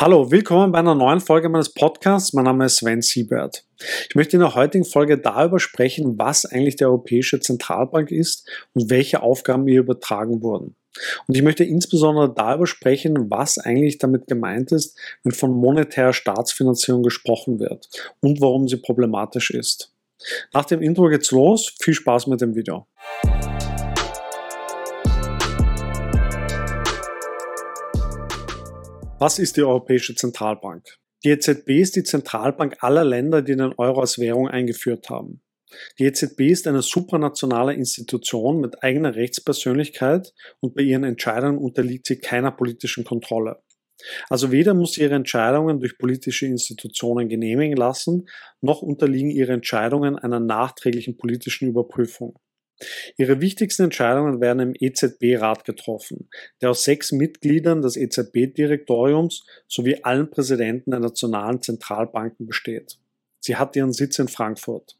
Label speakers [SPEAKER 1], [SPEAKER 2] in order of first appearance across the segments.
[SPEAKER 1] Hallo, willkommen bei einer neuen Folge meines Podcasts. Mein Name ist Sven Siebert. Ich möchte in der heutigen Folge darüber sprechen, was eigentlich die Europäische Zentralbank ist und welche Aufgaben ihr übertragen wurden. Und ich möchte insbesondere darüber sprechen, was eigentlich damit gemeint ist, wenn von monetärer Staatsfinanzierung gesprochen wird und warum sie problematisch ist. Nach dem Intro geht's los. Viel Spaß mit dem Video. Was ist die Europäische Zentralbank? Die EZB ist die Zentralbank aller Länder, die den Euro als Währung eingeführt haben. Die EZB ist eine supranationale Institution mit eigener Rechtspersönlichkeit und bei ihren Entscheidungen unterliegt sie keiner politischen Kontrolle. Also weder muss sie ihre Entscheidungen durch politische Institutionen genehmigen lassen, noch unterliegen ihre Entscheidungen einer nachträglichen politischen Überprüfung. Ihre wichtigsten Entscheidungen werden im EZB-Rat getroffen, der aus sechs Mitgliedern des EZB-Direktoriums sowie allen Präsidenten der nationalen Zentralbanken besteht. Sie hat ihren Sitz in Frankfurt.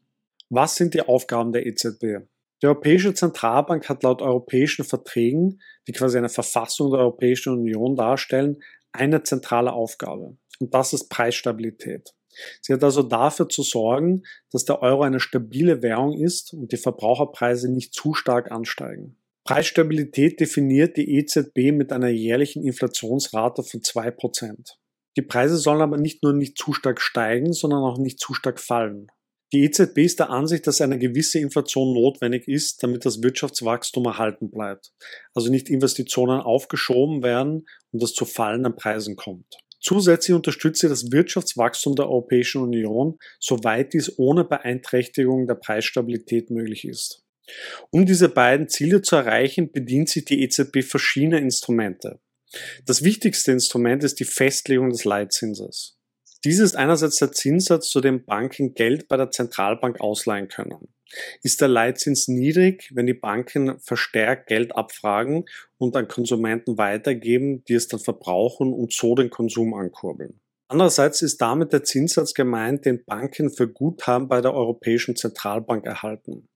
[SPEAKER 1] Was sind die Aufgaben der EZB? Die Europäische Zentralbank hat laut europäischen Verträgen, die quasi eine Verfassung der Europäischen Union darstellen, eine zentrale Aufgabe. Und das ist Preisstabilität. Sie hat also dafür zu sorgen, dass der Euro eine stabile Währung ist und die Verbraucherpreise nicht zu stark ansteigen. Preisstabilität definiert die EZB mit einer jährlichen Inflationsrate von 2%. Die Preise sollen aber nicht nur nicht zu stark steigen, sondern auch nicht zu stark fallen. Die EZB ist der Ansicht, dass eine gewisse Inflation notwendig ist, damit das Wirtschaftswachstum erhalten bleibt, also nicht Investitionen aufgeschoben werden und es zu fallenden Preisen kommt. Zusätzlich unterstützt sie das Wirtschaftswachstum der Europäischen Union, soweit dies ohne Beeinträchtigung der Preisstabilität möglich ist. Um diese beiden Ziele zu erreichen, bedient sich die EZB verschiedener Instrumente. Das wichtigste Instrument ist die Festlegung des Leitzinses. Dies ist einerseits der Zinssatz, zu dem Banken Geld bei der Zentralbank ausleihen können ist der Leitzins niedrig, wenn die Banken verstärkt Geld abfragen und an Konsumenten weitergeben, die es dann verbrauchen und so den Konsum ankurbeln. Andererseits ist damit der Zinssatz gemeint, den Banken für Guthaben bei der Europäischen Zentralbank erhalten.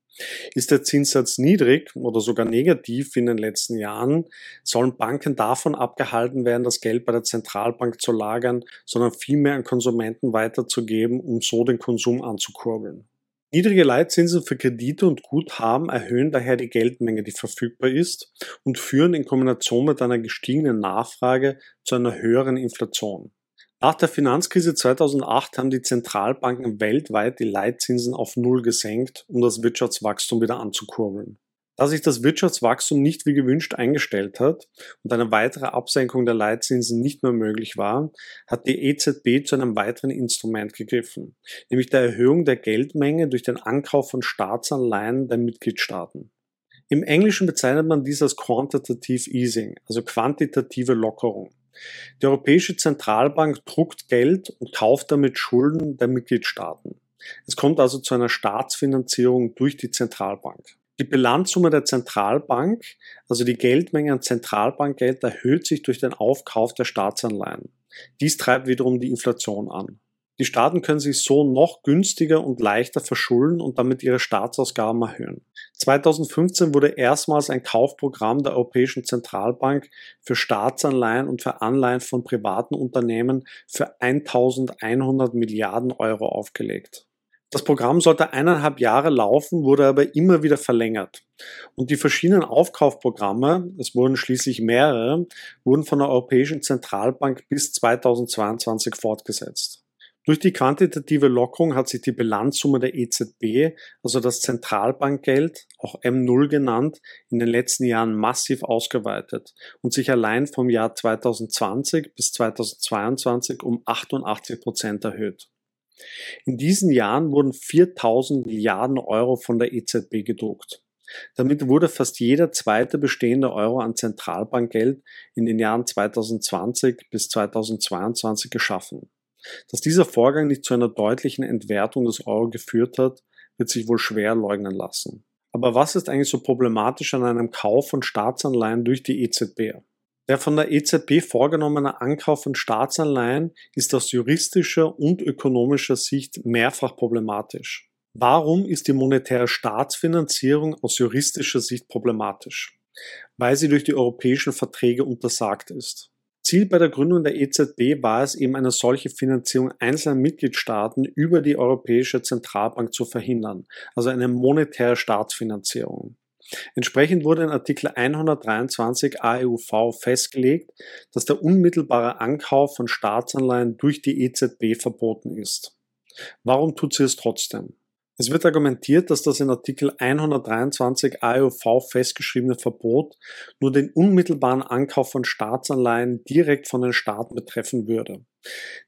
[SPEAKER 1] Ist der Zinssatz niedrig oder sogar negativ in den letzten Jahren, sollen Banken davon abgehalten werden, das Geld bei der Zentralbank zu lagern, sondern vielmehr an Konsumenten weiterzugeben, um so den Konsum anzukurbeln. Niedrige Leitzinsen für Kredite und Guthaben erhöhen daher die Geldmenge, die verfügbar ist und führen in Kombination mit einer gestiegenen Nachfrage zu einer höheren Inflation. Nach der Finanzkrise 2008 haben die Zentralbanken weltweit die Leitzinsen auf Null gesenkt, um das Wirtschaftswachstum wieder anzukurbeln. Da sich das Wirtschaftswachstum nicht wie gewünscht eingestellt hat und eine weitere Absenkung der Leitzinsen nicht mehr möglich war, hat die EZB zu einem weiteren Instrument gegriffen, nämlich der Erhöhung der Geldmenge durch den Ankauf von Staatsanleihen der Mitgliedstaaten. Im Englischen bezeichnet man dies als Quantitative Easing, also quantitative Lockerung. Die Europäische Zentralbank druckt Geld und kauft damit Schulden der Mitgliedstaaten. Es kommt also zu einer Staatsfinanzierung durch die Zentralbank. Die Bilanzsumme der Zentralbank, also die Geldmenge an Zentralbankgeld, erhöht sich durch den Aufkauf der Staatsanleihen. Dies treibt wiederum die Inflation an. Die Staaten können sich so noch günstiger und leichter verschulden und damit ihre Staatsausgaben erhöhen. 2015 wurde erstmals ein Kaufprogramm der Europäischen Zentralbank für Staatsanleihen und für Anleihen von privaten Unternehmen für 1100 Milliarden Euro aufgelegt. Das Programm sollte eineinhalb Jahre laufen, wurde aber immer wieder verlängert. Und die verschiedenen Aufkaufprogramme, es wurden schließlich mehrere, wurden von der Europäischen Zentralbank bis 2022 fortgesetzt. Durch die quantitative Lockerung hat sich die Bilanzsumme der EZB, also das Zentralbankgeld, auch M0 genannt, in den letzten Jahren massiv ausgeweitet und sich allein vom Jahr 2020 bis 2022 um 88 Prozent erhöht. In diesen Jahren wurden 4000 Milliarden Euro von der EZB gedruckt. Damit wurde fast jeder zweite bestehende Euro an Zentralbankgeld in den Jahren 2020 bis 2022 geschaffen. Dass dieser Vorgang nicht zu einer deutlichen Entwertung des Euro geführt hat, wird sich wohl schwer leugnen lassen. Aber was ist eigentlich so problematisch an einem Kauf von Staatsanleihen durch die EZB? Der von der EZB vorgenommene Ankauf von Staatsanleihen ist aus juristischer und ökonomischer Sicht mehrfach problematisch. Warum ist die monetäre Staatsfinanzierung aus juristischer Sicht problematisch? Weil sie durch die europäischen Verträge untersagt ist. Ziel bei der Gründung der EZB war es eben, eine solche Finanzierung einzelner Mitgliedstaaten über die Europäische Zentralbank zu verhindern, also eine monetäre Staatsfinanzierung. Entsprechend wurde in Artikel 123 AEUV festgelegt, dass der unmittelbare Ankauf von Staatsanleihen durch die EZB verboten ist. Warum tut sie es trotzdem? Es wird argumentiert, dass das in Artikel 123 AEUV festgeschriebene Verbot nur den unmittelbaren Ankauf von Staatsanleihen direkt von den Staaten betreffen würde.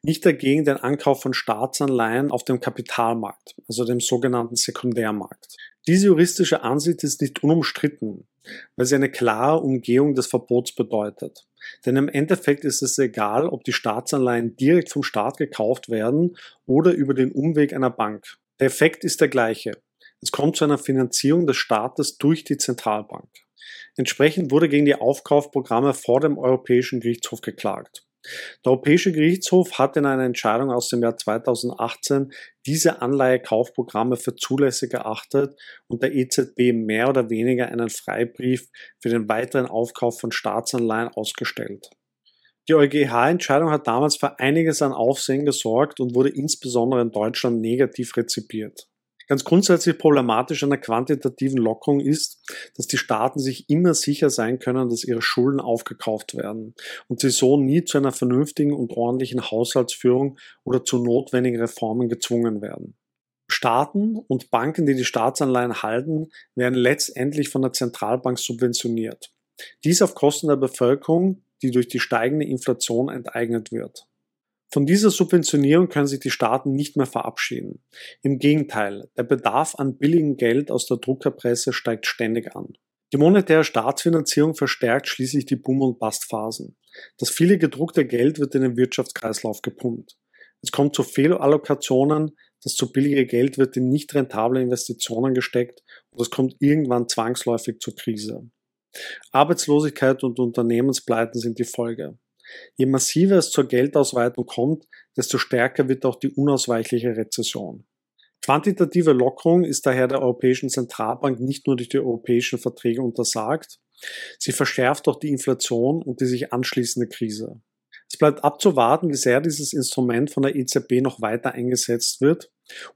[SPEAKER 1] Nicht dagegen den Ankauf von Staatsanleihen auf dem Kapitalmarkt, also dem sogenannten Sekundärmarkt. Diese juristische Ansicht ist nicht unumstritten, weil sie eine klare Umgehung des Verbots bedeutet. Denn im Endeffekt ist es egal, ob die Staatsanleihen direkt vom Staat gekauft werden oder über den Umweg einer Bank. Der Effekt ist der gleiche. Es kommt zu einer Finanzierung des Staates durch die Zentralbank. Entsprechend wurde gegen die Aufkaufprogramme vor dem Europäischen Gerichtshof geklagt. Der Europäische Gerichtshof hat in einer Entscheidung aus dem Jahr 2018 diese Anleihekaufprogramme für zulässig erachtet und der EZB mehr oder weniger einen Freibrief für den weiteren Aufkauf von Staatsanleihen ausgestellt. Die EuGH-Entscheidung hat damals für einiges an Aufsehen gesorgt und wurde insbesondere in Deutschland negativ rezipiert. Ganz grundsätzlich problematisch an der quantitativen Lockerung ist, dass die Staaten sich immer sicher sein können, dass ihre Schulden aufgekauft werden und sie so nie zu einer vernünftigen und ordentlichen Haushaltsführung oder zu notwendigen Reformen gezwungen werden. Staaten und Banken, die die Staatsanleihen halten, werden letztendlich von der Zentralbank subventioniert. Dies auf Kosten der Bevölkerung, die durch die steigende Inflation enteignet wird. Von dieser Subventionierung können sich die Staaten nicht mehr verabschieden. Im Gegenteil, der Bedarf an billigem Geld aus der Druckerpresse steigt ständig an. Die monetäre Staatsfinanzierung verstärkt schließlich die Boom- und Bastphasen. Das viele gedruckte Geld wird in den Wirtschaftskreislauf gepumpt. Es kommt zu Fehlallokationen, das zu billige Geld wird in nicht rentable Investitionen gesteckt und es kommt irgendwann zwangsläufig zur Krise. Arbeitslosigkeit und Unternehmenspleiten sind die Folge. Je massiver es zur Geldausweitung kommt, desto stärker wird auch die unausweichliche Rezession. Quantitative Lockerung ist daher der Europäischen Zentralbank nicht nur durch die europäischen Verträge untersagt, sie verschärft auch die Inflation und die sich anschließende Krise. Es bleibt abzuwarten, wie sehr dieses Instrument von der EZB noch weiter eingesetzt wird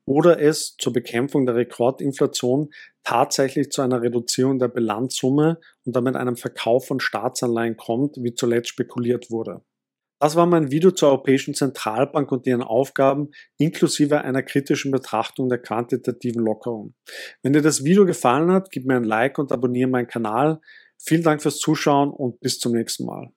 [SPEAKER 1] oder es zur Bekämpfung der Rekordinflation tatsächlich zu einer Reduzierung der Bilanzsumme und damit einem Verkauf von Staatsanleihen kommt, wie zuletzt spekuliert wurde. Das war mein Video zur Europäischen Zentralbank und ihren Aufgaben inklusive einer kritischen Betrachtung der quantitativen Lockerung. Wenn dir das Video gefallen hat, gib mir ein Like und abonniere meinen Kanal. Vielen Dank fürs Zuschauen und bis zum nächsten Mal.